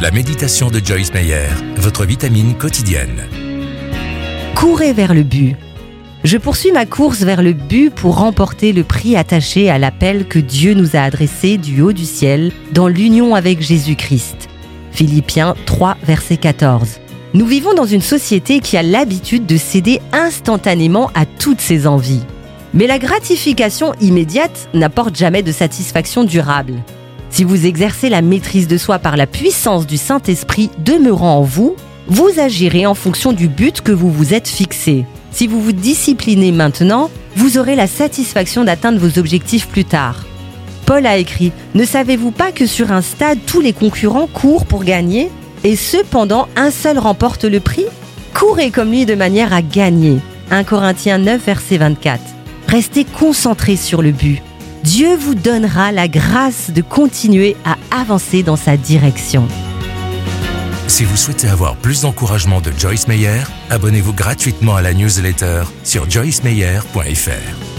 La méditation de Joyce Meyer, votre vitamine quotidienne. Courez vers le but. Je poursuis ma course vers le but pour remporter le prix attaché à l'appel que Dieu nous a adressé du haut du ciel dans l'union avec Jésus-Christ. Philippiens 3, verset 14. Nous vivons dans une société qui a l'habitude de céder instantanément à toutes ses envies. Mais la gratification immédiate n'apporte jamais de satisfaction durable. Si vous exercez la maîtrise de soi par la puissance du Saint-Esprit demeurant en vous, vous agirez en fonction du but que vous vous êtes fixé. Si vous vous disciplinez maintenant, vous aurez la satisfaction d'atteindre vos objectifs plus tard. Paul a écrit Ne savez-vous pas que sur un stade, tous les concurrents courent pour gagner et cependant un seul remporte le prix? Courez comme lui de manière à gagner. 1 Corinthiens 9, verset 24. Restez concentrés sur le but. Dieu vous donnera la grâce de continuer à avancer dans sa direction. Si vous souhaitez avoir plus d'encouragement de Joyce Meyer, abonnez-vous gratuitement à la newsletter sur joycemeyer.fr.